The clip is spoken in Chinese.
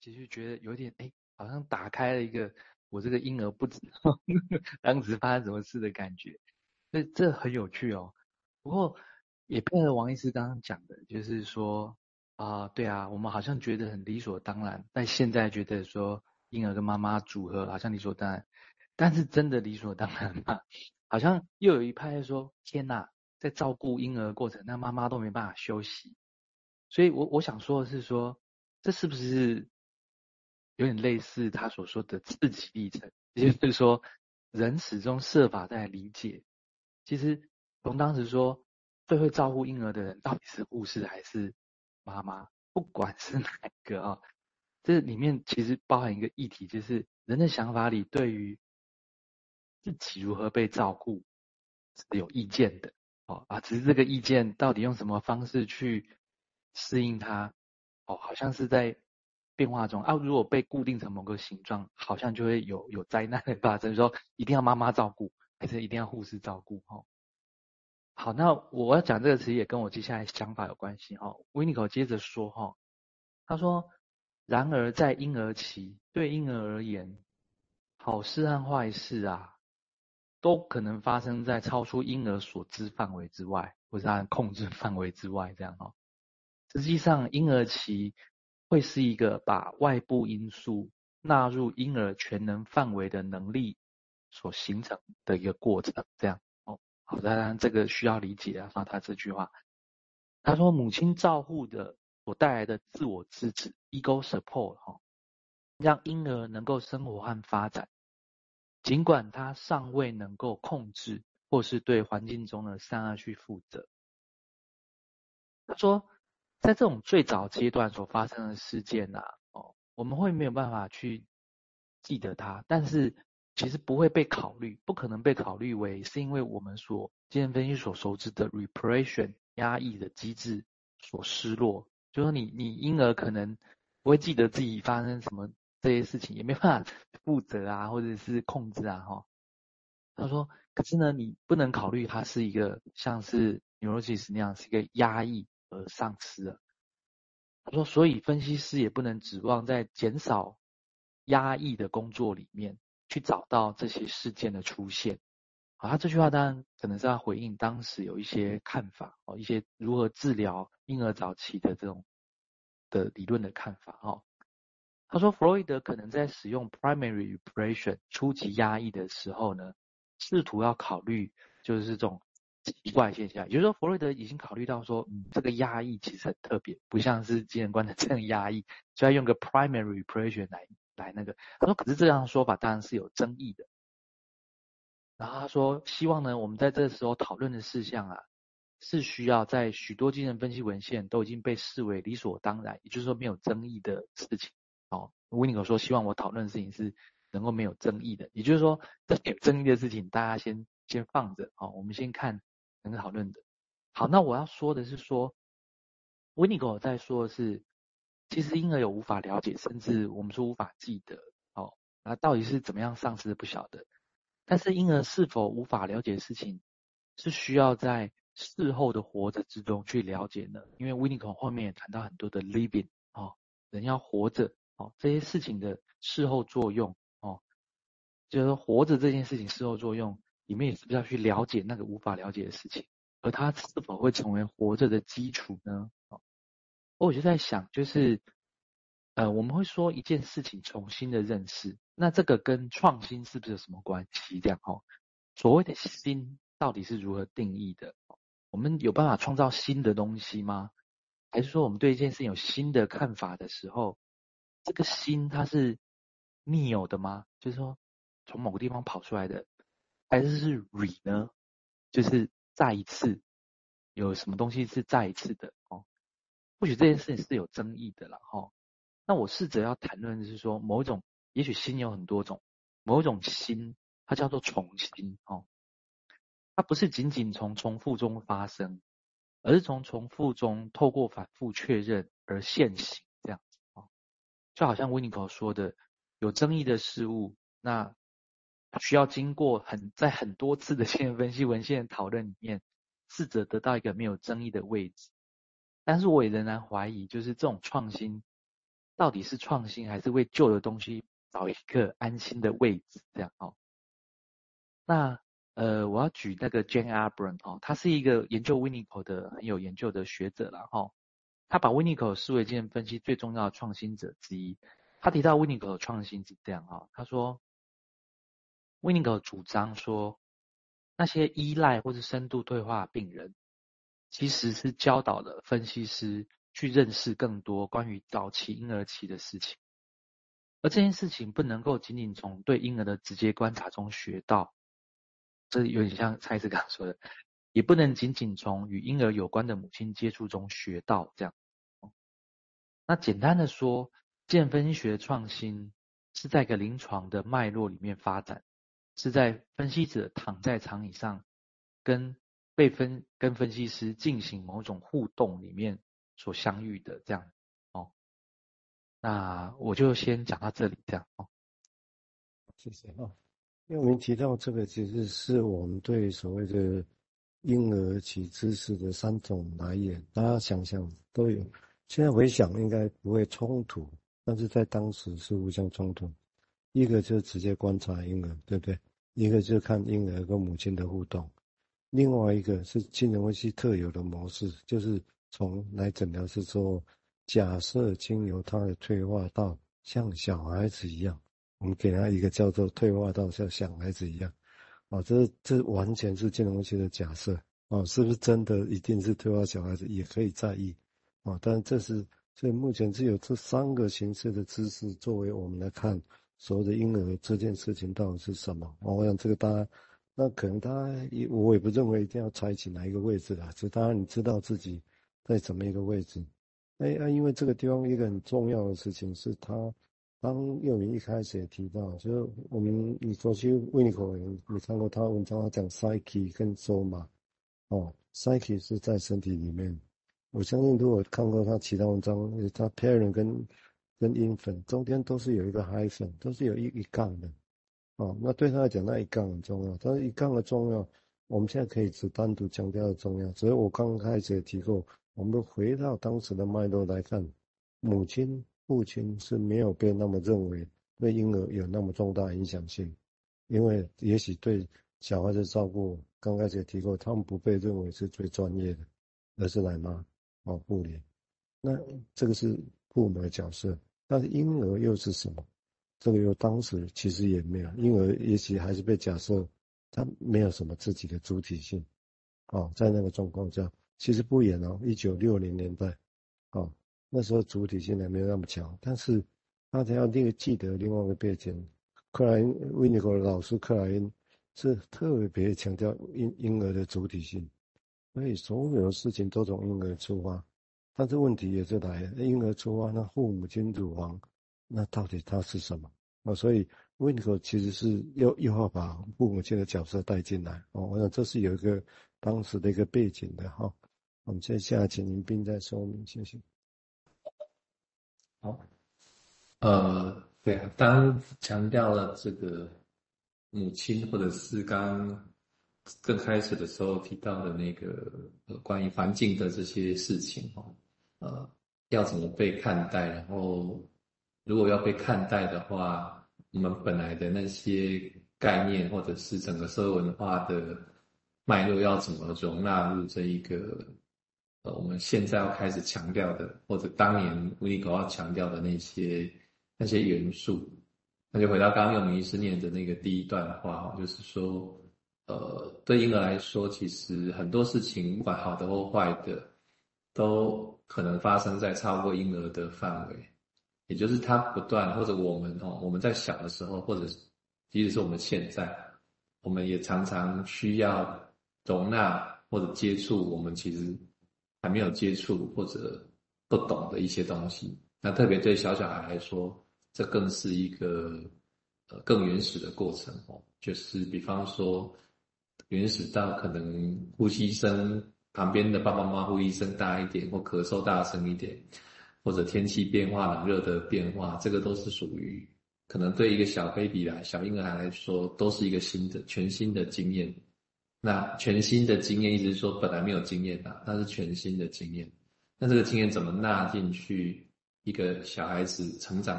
其实觉得有点哎，好像打开了一个我这个婴儿不知道 当时发生什么事的感觉，这这很有趣哦。不过也配合王医师刚刚讲的，就是说啊、呃，对啊，我们好像觉得很理所当然，但现在觉得说婴儿跟妈妈组合好像理所当然，但是真的理所当然吗？好像又有一派说，天哪，在照顾婴儿的过程，那妈妈都没办法休息。所以我我想说的是说，这是不是有点类似他所说的自己历程？也就是说，人始终设法在理解。其实从当时说最会照顾婴儿的人到底是护士还是妈妈，不管是哪一个啊，这里面其实包含一个议题，就是人的想法里对于自己如何被照顾是有意见的哦啊，只是这个意见到底用什么方式去适应它，哦，好像是在变化中啊。如果被固定成某个形状，好像就会有有灾难的发生。说一定要妈妈照顾，还是一定要护士照顾？哦，好，那我要讲这个词也跟我接下来想法有关系。哦，Winiko 接着说，哈，他说，然而在婴儿期，对婴儿而言，好事和坏事啊，都可能发生在超出婴儿所知范围之外，或是他控制范围之外，这样哈。实际上，婴儿期会是一个把外部因素纳入婴儿全能范围的能力所形成的一个过程。这样哦，好，当然这个需要理解啊。他这句话，他说母亲照护的所带来的自我支持 （ego support） 哈，让婴儿能够生活和发展，尽管他尚未能够控制或是对环境中的善恶去负责。他说。在这种最早阶段所发生的事件啊，哦，我们会没有办法去记得它，但是其实不会被考虑，不可能被考虑为是因为我们所精神分析所熟知的 repression 压抑的机制所失落。就说你你婴儿可能不会记得自己发生什么这些事情，也没办法负责啊，或者是控制啊，哈、哦。他说，可是呢，你不能考虑它是一个像是 neurosis 那样是一个压抑。而丧失了。他说，所以分析师也不能指望在减少压抑的工作里面去找到这些事件的出现。好，他这句话当然可能是要回应当时有一些看法哦，一些如何治疗婴儿早期的这种的理论的看法哦。他说，弗洛伊德可能在使用 primary repression 初级压抑的时候呢，试图要考虑就是这种。奇怪现象，也就是说，弗洛伊德已经考虑到说，嗯，这个压抑其实很特别，不像是精神观的 这样压抑，就要用个 primary repression 来来那个。他说，可是这样的说法当然是有争议的。然后他说，希望呢，我们在这时候讨论的事项啊，是需要在许多精神分析文献都已经被视为理所当然，也就是说没有争议的事情。哦，维尼克说，希望我讨论的事情是能够没有争议的，也就是说，这有争议的事情，大家先先放着。哦，我们先看。能讨论的，好，那我要说的是说，维尼狗在说的是，其实婴儿有无法了解，甚至我们说无法记得，哦，那到底是怎么样丧失不晓得，但是婴儿是否无法了解的事情，是需要在事后的活着之中去了解呢，因为维尼狗后面也谈到很多的 living，哦，人要活着，哦，这些事情的事后作用，哦，就是活着这件事情事后作用。里面也是不是要去了解那个无法了解的事情，而它是否会成为活着的基础呢？哦，我就在想，就是，呃，我们会说一件事情重新的认识，那这个跟创新是不是有什么关系？这样哦，所谓的新到底是如何定义的？我们有办法创造新的东西吗？还是说我们对一件事情有新的看法的时候，这个新它是 new 的吗？就是说从某个地方跑出来的？还是是 re 呢？就是再一次有什么东西是再一次的哦？或许这件事情是有争议的了哈。那我试着要谈论的是说，某一种也许新有很多种，某一种新它叫做重新哦。它不是仅仅从重复中发生，而是从重复中透过反复确认而现行这样子哦。就好像 Winiko 说的，有争议的事物那。需要经过很在很多次的精神分析文献讨论里面，试着得到一个没有争议的位置。但是我也仍然怀疑，就是这种创新到底是创新还是为旧的东西找一个安心的位置？这样哦。那呃，我要举那个 Jane Abrams 哦，他是一个研究 winnicot 的很有研究的学者了。哈。他把 winnicot 视为精神分析最重要的创新者之一。他提到 winnicot 的创新是这样哈，他说 Winiko 主张说，那些依赖或是深度退化病人，其实是教导了分析师去认识更多关于早期婴儿期的事情，而这件事情不能够仅仅从对婴儿的直接观察中学到，这有点像蔡司刚刚说的，也不能仅仅从与婴儿有关的母亲接触中学到这样。那简单的说，精神分析学的创新是在一个临床的脉络里面发展，是在分析者躺在长椅上跟被分跟分析师进行某种互动里面所相遇的这样哦，那我就先讲到这里这样哦，谢谢哦。因为我们提到这个，其实是我们对所谓的婴儿期知识的三种来源，大家想想都有。现在回想应该不会冲突，但是在当时是互相冲突。一个就直接观察婴儿，对不对？一个就看婴儿跟母亲的互动。另外一个是精神分析特有的模式，就是从来诊疗是说，假设经由他的退化到像小孩子一样，我们给他一个叫做退化到像小孩子一样，啊，这这完全是精神分析的假设，啊，是不是真的一定是退化小孩子也可以在意，啊，但这是所以目前只有这三个形式的知识作为我们来看所谓的婴儿这件事情到底是什么，我想这个大家。那可能他，我也不认为一定要采取哪一个位置啦，只当然你知道自己在怎么一个位置。哎啊，因为这个地方一个很重要的事情是他，当幼明一开始也提到，就是我们你说去维尼口，你看过他文章，他讲 psyche 跟 s o 哦，psyche 是在身体里面。我相信如果看过他其他文章，他 parent 跟跟 infant 中间都是有一个 hyphen，都是有一一杠的。哦，那对他来讲，那一杠很重要。但是一杠的重要，我们现在可以只单独强调的重要。所以我刚开始也提过，我们回到当时的脉络来看，母亲、父亲是没有被那么认为对婴儿有那么重大影响性，因为也许对小孩子照顾，刚开始也提过，他们不被认为是最专业的，而是奶妈、哦护理。那这个是父母的角色，但是婴儿又是什么？这个又当时其实也没有，婴儿也许还是被假设他没有什么自己的主体性，哦，在那个状况下，其实不远哦，一九六零年代，哦，那时候主体性还没有那么强，但是大家要那个记得另外一个背景，克莱因维尼克的老师克莱因是特别强调婴婴儿的主体性，所以所有的事情都从婴儿出发，但是问题也是来了婴儿出发，那父母亲乳房。那到底他是什么？哦，所以温尼科其实是又又要把父母亲的角色带进来哦。我想这是有一个当时的一个背景的哈。我们接下来请林彬再说明，谢谢。好，呃，对啊，当强调了这个母亲，或者是刚更开始的时候提到的那个关于环境的这些事情哦，呃，要怎么被看待，然后。如果要被看待的话，我们本来的那些概念，或者是整个社会文化的脉络，要怎么容纳入这一个呃，我们现在要开始强调的，或者当年维尼口要强调的那些那些元素？那就回到刚刚幼明医师念的那个第一段话，就是说，呃，对婴儿来说，其实很多事情，不管好的或坏的，都可能发生在超过婴儿的范围。也就是他不断，或者我们哦，我们在小的时候，或者即使是我们现在，我们也常常需要容纳或者接触我们其实还没有接触或者不懂的一些东西。那特别对小小孩来说，这更是一个呃更原始的过程哦。就是比方说，原始到可能呼吸声旁边的爸爸妈妈呼吸声大一点，或咳嗽大声一点。或者天气变化、冷热的变化，这个都是属于可能对一个小 baby 来、小婴儿来说，都是一个新的、全新的经验。那全新的经验，意思是说本来没有经验的，那是全新的经验。那这个经验怎么纳进去一个小孩子成长